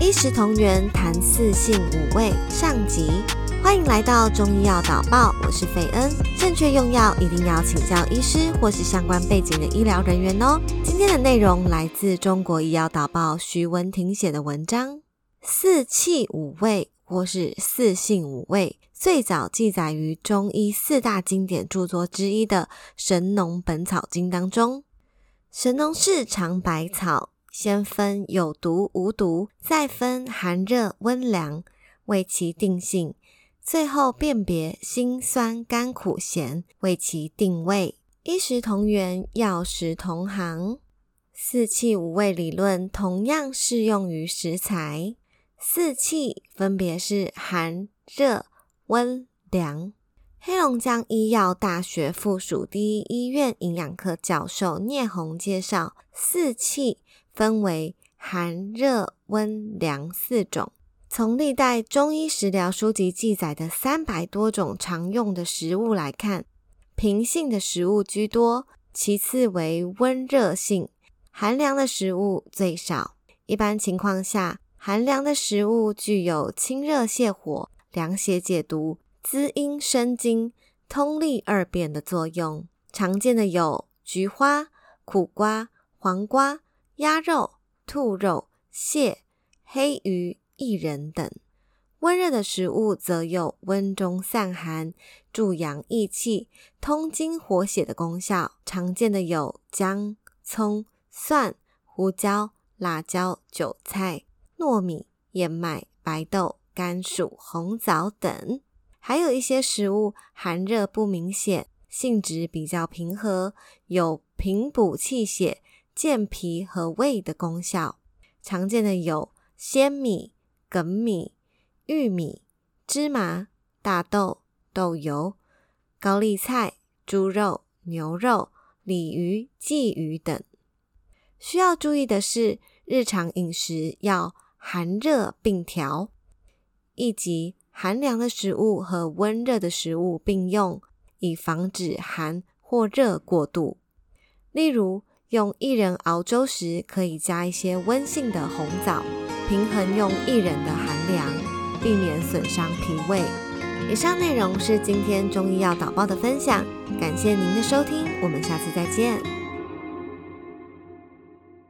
医食同源，谈四性五味上集。欢迎来到中医药导报，我是费恩。正确用药一定要请教医师或是相关背景的医疗人员哦。今天的内容来自中国医药导报徐文婷写的文章。四气五味或是四性五味，最早记载于中医四大经典著作之一的《神农本草经》当中。神农氏尝百草，先分有毒无毒，再分寒热温凉，为其定性，最后辨别辛酸甘苦咸，为其定位。一食同源，药食同行，四气五味理论同样适用于食材。四气分别是寒、热、温、凉。黑龙江医药大学附属第一医院营养科教授聂红介绍，四气分为寒、热、温、凉四种。从历代中医食疗书籍记载的三百多种常用的食物来看，平性的食物居多，其次为温热性，寒凉的食物最少。一般情况下，寒凉的食物具有清热泻火、凉血解毒、滋阴生津、通利二便的作用。常见的有菊花、苦瓜、黄瓜、鸭肉、兔肉、蟹、黑鱼、薏仁等。温热的食物则有温中散寒、助阳益气、通经活血的功效。常见的有姜、葱、蒜、胡椒、辣椒、韭菜。糯米、燕麦、白豆、甘薯、红枣等，还有一些食物寒热不明显，性质比较平和，有平补气血、健脾和胃的功效。常见的有鲜米、粳米、玉米、芝麻、大豆、豆油、高丽菜、猪肉、牛肉、鲤鱼、鲫鱼等。需要注意的是，日常饮食要。寒热并调，以及寒凉的食物和温热的食物并用，以防止寒或热过度。例如，用薏仁熬粥时，可以加一些温性的红枣，平衡用薏仁的寒凉，避免损伤脾胃。以上内容是今天中医药导报的分享，感谢您的收听，我们下次再见。